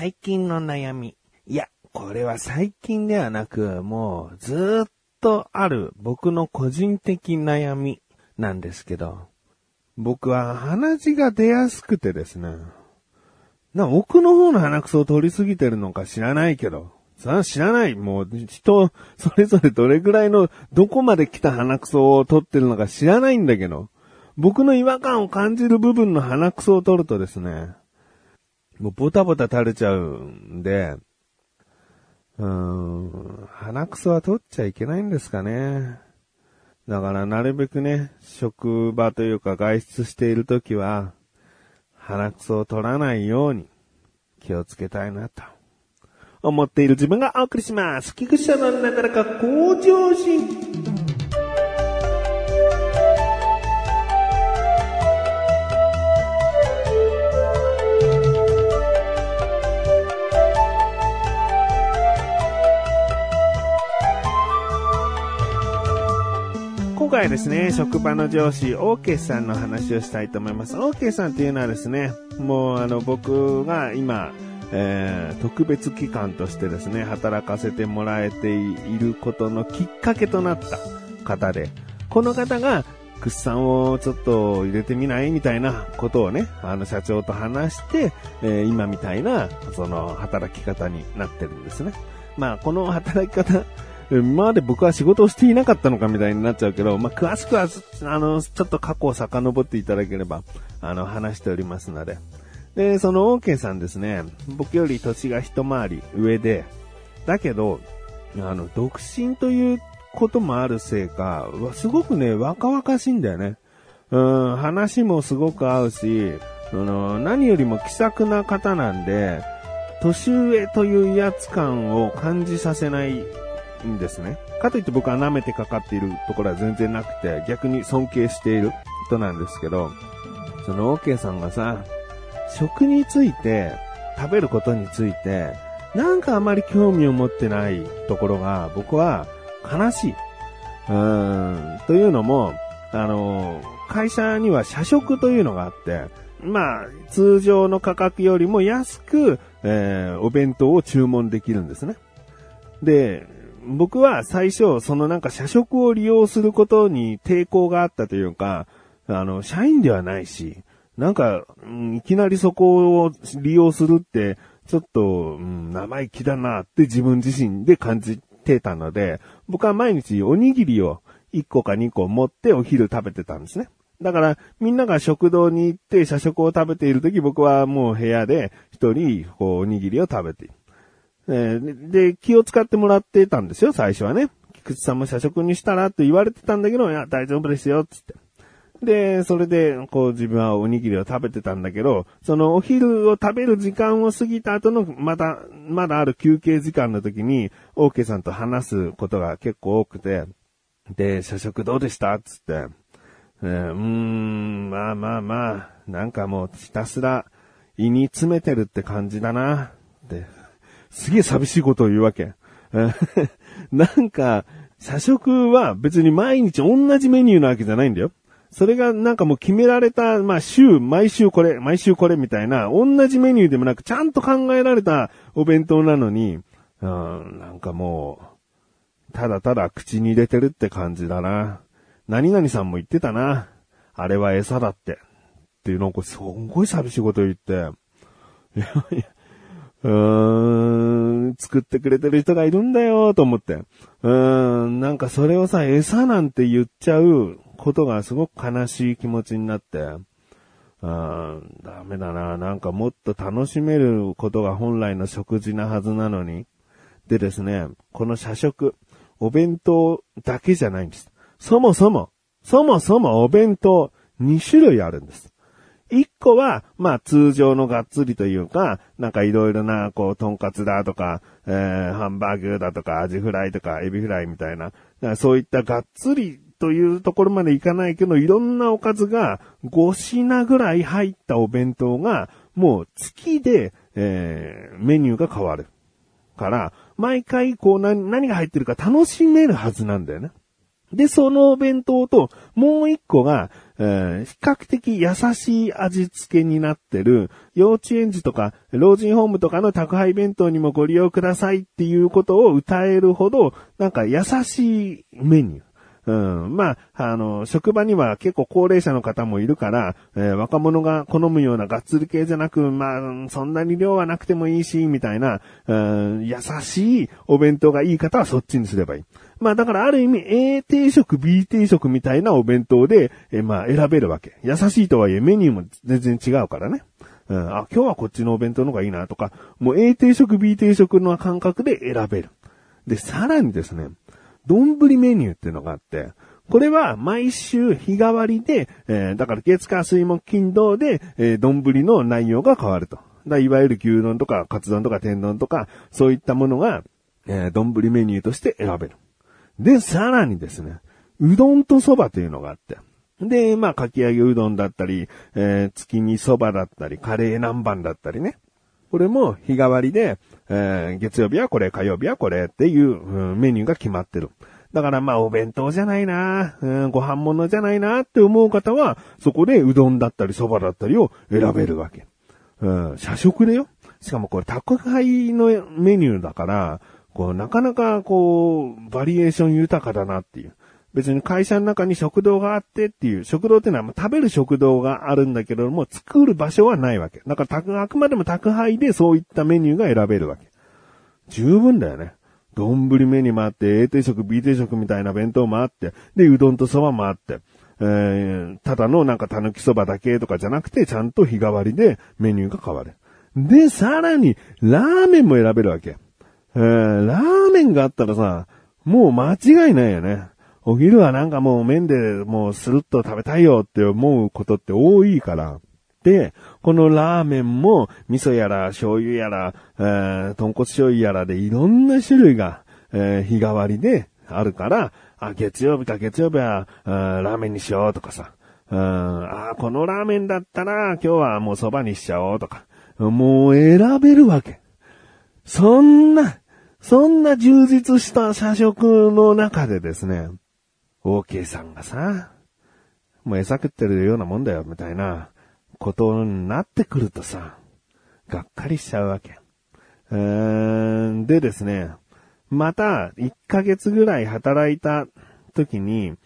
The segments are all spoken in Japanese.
最近の悩み。いや、これは最近ではなく、もうずっとある僕の個人的悩みなんですけど、僕は鼻血が出やすくてですね、な、奥の方の鼻くそを取りすぎてるのか知らないけど、さあ知らない。もう人、それぞれどれぐらいの、どこまで来た鼻くそを取ってるのか知らないんだけど、僕の違和感を感じる部分の鼻くそを取るとですね、もうボタボタ垂れちゃうんで、うーん、鼻くそは取っちゃいけないんですかね。だからなるべくね、職場というか外出しているときは、鼻くそを取らないように気をつけたいなと思っている自分がお送りします。菊池のなかなか向上心。今回はですね、職場の上司、オーケーさんの話をしたいと思います。オーケーさんっていうのはですね、もうあの僕が今、えー、特別機関としてですね、働かせてもらえていることのきっかけとなった方で、この方が、クッサンをちょっと入れてみないみたいなことをね、あの社長と話して、えー、今みたいな、その働き方になってるんですね。まあ、この働き方、今まで僕は仕事をしていなかったのかみたいになっちゃうけど、まあ、詳しくは、あの、ちょっと過去を遡っていただければ、あの、話しておりますので。で、その OK さんですね、僕より年が一回り上で、だけど、あの、独身ということもあるせいか、すごくね、若々しいんだよね。うん、話もすごく合うし、あの、何よりも気さくな方なんで、年上という威圧感を感じさせないんですね。かといって僕は舐めてかかっているところは全然なくて、逆に尊敬している人なんですけど、その OK さんがさ、食について、食べることについて、なんかあまり興味を持ってないところが僕は悲しい。うーん、というのも、あの、会社には社食というのがあって、まあ、通常の価格よりも安く、えー、お弁当を注文できるんですね。で、僕は最初、そのなんか社食を利用することに抵抗があったというか、あの、社員ではないし、なんか、うん、いきなりそこを利用するって、ちょっと、うん、生意気だなって自分自身で感じてたので、僕は毎日おにぎりを1個か2個持ってお昼食べてたんですね。だから、みんなが食堂に行って社食を食べているとき、僕はもう部屋で一人、こう、おにぎりを食べている。えー、で、気を使ってもらってたんですよ、最初はね。菊池さんも社食にしたらって言われてたんだけど、いや、大丈夫ですよ、つって。で、それで、こう自分はおにぎりを食べてたんだけど、そのお昼を食べる時間を過ぎた後の、まだ、まだある休憩時間の時に、オーケーさんと話すことが結構多くて、で、社食どうでした？つって、えー、うーん、まあまあまあ、なんかもうひたすら胃に詰めてるって感じだな、ってすげえ寂しいことを言うわけ。なんか、社食は別に毎日同じメニューなわけじゃないんだよ。それがなんかもう決められた、まあ週、毎週これ、毎週これみたいな、同じメニューでもなく、ちゃんと考えられたお弁当なのに、うん、なんかもう、ただただ口に入れてるって感じだな。何々さんも言ってたな。あれは餌だって。っていうのを、すごい寂しいこと言って。いやいや、うーん、作ってくれてる人がいるんだよ、と思って。うーん、なんかそれをさ、餌なんて言っちゃうことがすごく悲しい気持ちになって、うん、ダメだな。なんかもっと楽しめることが本来の食事なはずなのに。でですね、この社食、お弁当だけじゃないんです。そもそも、そもそもお弁当2種類あるんです。一個は、まあ通常のがっつりというか、なんかいろいろな、こう、とんかつだとか、えー、ハンバーグだとか、アジフライとか、エビフライみたいな、そういったがっつりというところまでいかないけど、いろんなおかずが5品ぐらい入ったお弁当が、もう月で、えー、メニューが変わる。から、毎回こう何、何が入ってるか楽しめるはずなんだよね。で、そのお弁当と、もう一個が、えー、比較的優しい味付けになってる、幼稚園児とか、老人ホームとかの宅配弁当にもご利用くださいっていうことを歌えるほど、なんか優しいメニュー。うん。まあ、あの、職場には結構高齢者の方もいるから、えー、若者が好むようながっつり系じゃなく、まあ、そんなに量はなくてもいいし、みたいな、うん、優しいお弁当がいい方はそっちにすればいい。まあだからある意味 A 定食、B 定食みたいなお弁当で、えまあ選べるわけ。優しいとはいえメニューも全然違うからね。うん、あ、今日はこっちのお弁当の方がいいなとか、もう A 定食、B 定食の感覚で選べる。で、さらにですね、丼メニューっていうのがあって、これは毎週日替わりで、えー、だから月火水木金土で、えー、丼の内容が変わると。だいわゆる牛丼とかカツ丼とか天丼とか、そういったものが、えー、丼メニューとして選べる。で、さらにですね、うどんと蕎麦というのがあって。で、まあ、かき揚げうどんだったり、えー、月見蕎麦だったり、カレー南蛮だったりね。これも日替わりで、えー、月曜日はこれ、火曜日はこれっていう、うん、メニューが決まってる。だからまあお弁当じゃないな、うん、ご飯物じゃないなって思う方は、そこでうどんだったり蕎麦だったりを選べるわけ。うん、社食でよ。しかもこれ宅配のメニューだから、こう、なかなかこう、バリエーション豊かだなっていう。別に会社の中に食堂があってっていう、食堂ってのは食べる食堂があるんだけれども、作る場所はないわけ。だからあくまでも宅配でそういったメニューが選べるわけ。十分だよね。丼メニューもあって、A 定食、B 定食みたいな弁当もあって、で、うどんと蕎麦もあって、えー、ただのなんかたぬき蕎麦だけとかじゃなくて、ちゃんと日替わりでメニューが変わる。で、さらに、ラーメンも選べるわけ。えー、ラーメンがあったらさ、もう間違いないよね。お昼はなんかもう麺でもうスルッと食べたいよって思うことって多いから。で、このラーメンも味噌やら醤油やら、えー、豚骨醤油やらでいろんな種類が、えー、日替わりであるから、あ、月曜日か月曜日は、ラーメンにしようとかさ。うん、あ、このラーメンだったら今日はもう蕎麦にしちゃおうとか。もう選べるわけ。そんな、そんな充実した社食の中でですね、OK さんがさ、もう餌食ってるようなもんだよ、みたいなことになってくるとさ、がっかりしちゃうわけ。うーんでですね、また1ヶ月ぐらい働いた時に、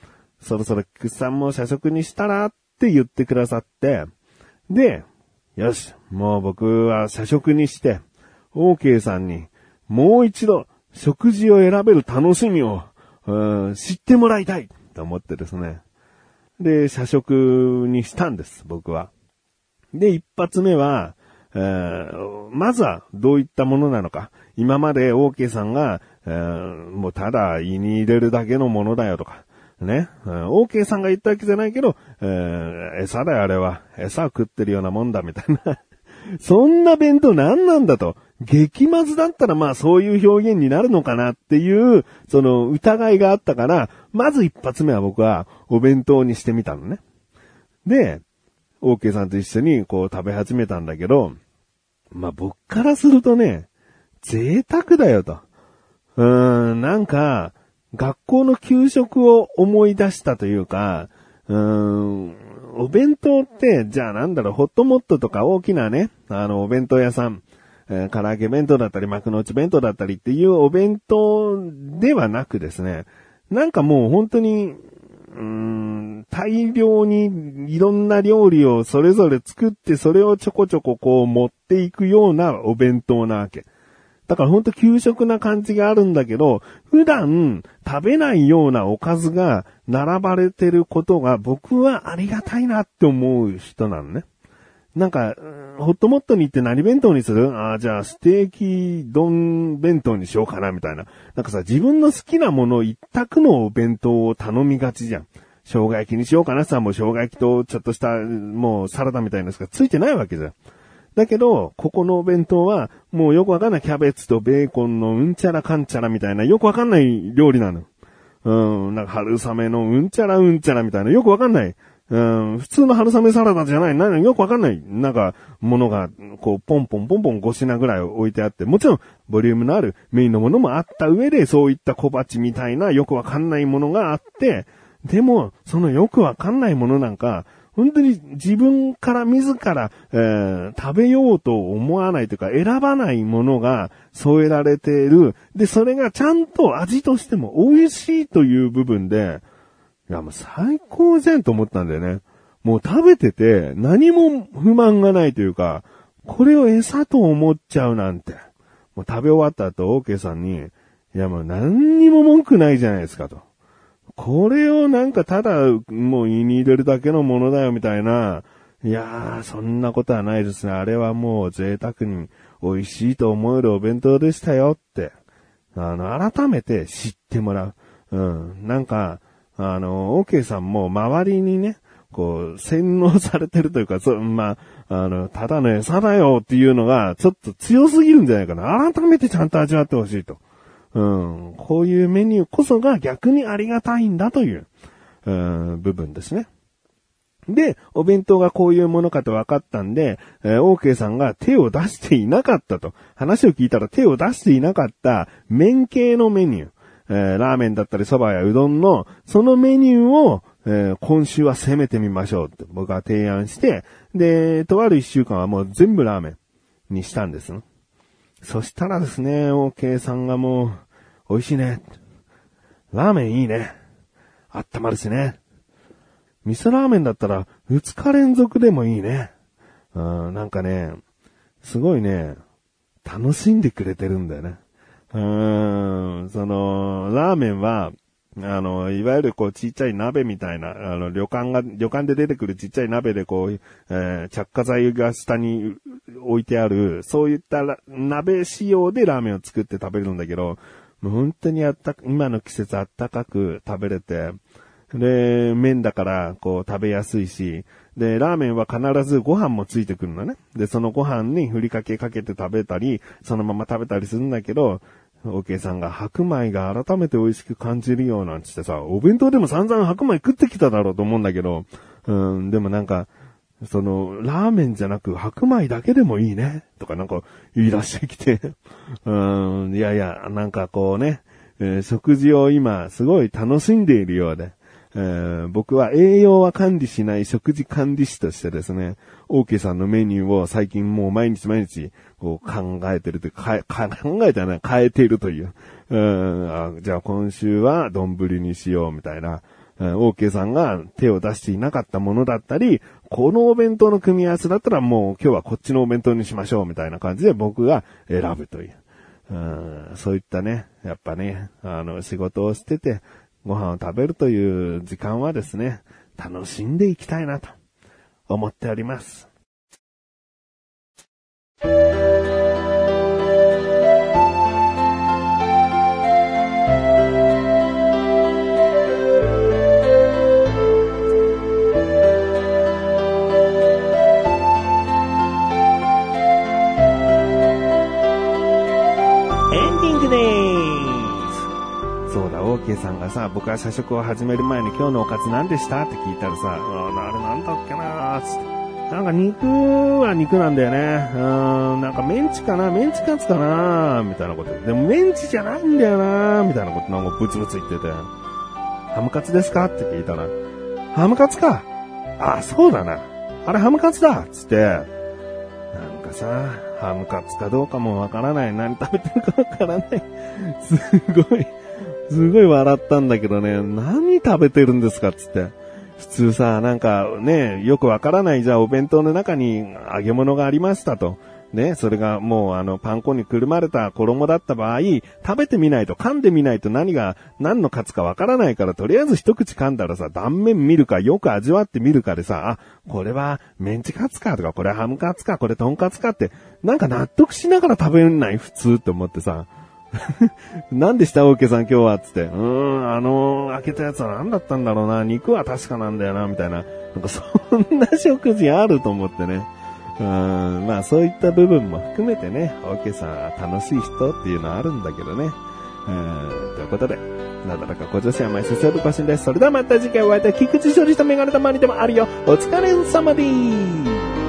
そろそろ菊池さんも社食にしたらって言ってくださって、で、よし、もう僕は社食にして、OK さんにもう一度食事を選べる楽しみを、知ってもらいたいと思ってですね。で、社食にしたんです、僕は。で、一発目は、まずはどういったものなのか。今まで OK さんが、もうただ胃に入れるだけのものだよとか。ね。OK さんが言ったわけじゃないけど、餌だよあれは。餌を食ってるようなもんだみたいな そんな弁当何なんだと。激まずだったらまあそういう表現になるのかなっていう、その疑いがあったから、まず一発目は僕はお弁当にしてみたのね。で、OK さんと一緒にこう食べ始めたんだけど、まあ僕からするとね、贅沢だよと。うーん、なんか、学校の給食を思い出したというか、うーん、お弁当って、じゃあなんだろう、ホットモットとか大きなね、あの、お弁当屋さん、えー、唐揚げ弁当だったり、幕の内弁当だったりっていうお弁当ではなくですね、なんかもう本当に、うーん、大量にいろんな料理をそれぞれ作ってそれをちょこちょここう持っていくようなお弁当なわけ。だからほんと給食な感じがあるんだけど、普段食べないようなおかずが並ばれてることが僕はありがたいなって思う人なのね。なんか、ホットモットに行って何弁当にする？ああ、じゃあステーキ丼弁当にしようかな、みたいな。なんかさ、自分の好きなもの一択のお弁当を頼みがちじゃん。生姜焼きにしようかなさ、もう生姜焼きとちょっとした、もうサラダみたいなやつがついてないわけじゃん。だけど、ここのお弁当は、もうよくわかんないキャベツとベーコンのうんちゃらかんちゃらみたいな、よくわかんない料理なの。うん、なんか春雨のうんちゃらうんちゃらみたいな、よくわかんないうん、普通の春雨サラダじゃない、何よくわかんない、なんか、ものが、こう、ポンポンポンポン5品ぐらい置いてあって、もちろん、ボリュームのあるメインのものもあった上で、そういった小鉢みたいなよくわかんないものがあって、でも、そのよくわかんないものなんか、本当に自分から自ら、えー、食べようと思わないというか、選ばないものが添えられている。で、それがちゃんと味としても美味しいという部分で、いや、もう最高じゃんと思ったんだよね。もう食べてて何も不満がないというか、これを餌と思っちゃうなんて。もう食べ終わった後、オーケーさんに、いやもう何にも文句ないじゃないですかと。これをなんかただ、もう胃に入れるだけのものだよみたいな。いやー、そんなことはないですね。あれはもう贅沢に美味しいと思えるお弁当でしたよって。あの、改めて知ってもらう。うん。なんか、あの、オーケーさんも周りにね、こう、洗脳されてるというか、そまあ、あの、ただの餌だよっていうのが、ちょっと強すぎるんじゃないかな。改めてちゃんと味わってほしいと。うん。こういうメニューこそが逆にありがたいんだという、うん、部分ですね。で、お弁当がこういうものかと分かったんで、えー、オーケーさんが手を出していなかったと。話を聞いたら手を出していなかった麺系のメニュー。えー、ラーメンだったり蕎麦やうどんの、そのメニューを、えー、今週は攻めてみましょうって僕は提案して、で、とある一週間はもう全部ラーメンにしたんです。そしたらですね、OK さんがもう、美味しいね。ラーメンいいね。あったまるしね。味噌ラーメンだったら2日連続でもいいね。うん、なんかね、すごいね、楽しんでくれてるんだよね。うーん、その、ラーメンは、あの、いわゆるこうちっちゃい鍋みたいな、あの、旅館が、旅館で出てくるちっちゃい鍋でこう、えー、着火剤が下に置いてある、そういった鍋仕様でラーメンを作って食べるんだけど、本当にあった、今の季節あったかく食べれて、で、麺だから、こう食べやすいし、で、ラーメンは必ずご飯もついてくるのね。で、そのご飯にふりかけかけて食べたり、そのまま食べたりするんだけど、オケさんが白米が改めて美味しく感じるようなんつってさ、お弁当でも散々白米食ってきただろうと思うんだけど、うん、でもなんか、その、ラーメンじゃなく白米だけでもいいね、とかなんか言い出してきて、うん、いやいや、なんかこうね、えー、食事を今すごい楽しんでいるようで、えー、僕は栄養は管理しない食事管理士としてですね、オーケーさんのメニューを最近もう毎日毎日こう考えてるというか、考えてはない、変えているという。うんあじゃあ今週は丼にしようみたいな。オーケーさんが手を出していなかったものだったり、このお弁当の組み合わせだったらもう今日はこっちのお弁当にしましょうみたいな感じで僕が選ぶという。うんそういったね、やっぱね、あの仕事をしててご飯を食べるという時間はですね、楽しんでいきたいなと思っております。ケさんがさ、僕が社食を始める前に今日のおかず何でしたって聞いたらさ、あれなんだっけなーつって。なんか肉は肉なんだよね。うん、なんかメンチかなメンチカツかなみたいなこと。でもメンチじゃないんだよなみたいなことなんかブツブツ言ってて。ハムカツですかって聞いたら、ハムカツか。あ、そうだな。あれハムカツだつって、なんかさ、ハムカツかどうかもわからない。何食べてるかわからない。すごい。すごい笑ったんだけどね、何食べてるんですかつって。普通さ、なんかね、よくわからないじゃあお弁当の中に揚げ物がありましたと。ね、それがもうあのパン粉にくるまれた衣だった場合、食べてみないと噛んでみないと何が何のカツかわからないから、とりあえず一口噛んだらさ、断面見るかよく味わってみるかでさ、あ、これはメンチカツかとか、これハムカツか、これトンカツかって、なんか納得しながら食べない普通って思ってさ、何でした？オーケーさん今日は？つって。うーん、あのー、開けたやつは何だったんだろうな。肉は確かなんだよな、みたいな。なんかそんな食事あると思ってね。うん、まあそういった部分も含めてね、オーケーさんは楽しい人っていうのはあるんだけどね。えー、ということで、なだらかご女子は毎週セーブ更新です。それではまた次回お会いいたい菊池勝利とメガネたまにでもあるよ。お疲れ様です。